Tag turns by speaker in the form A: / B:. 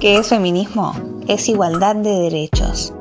A: ¿Qué es feminismo? Es igualdad de derechos.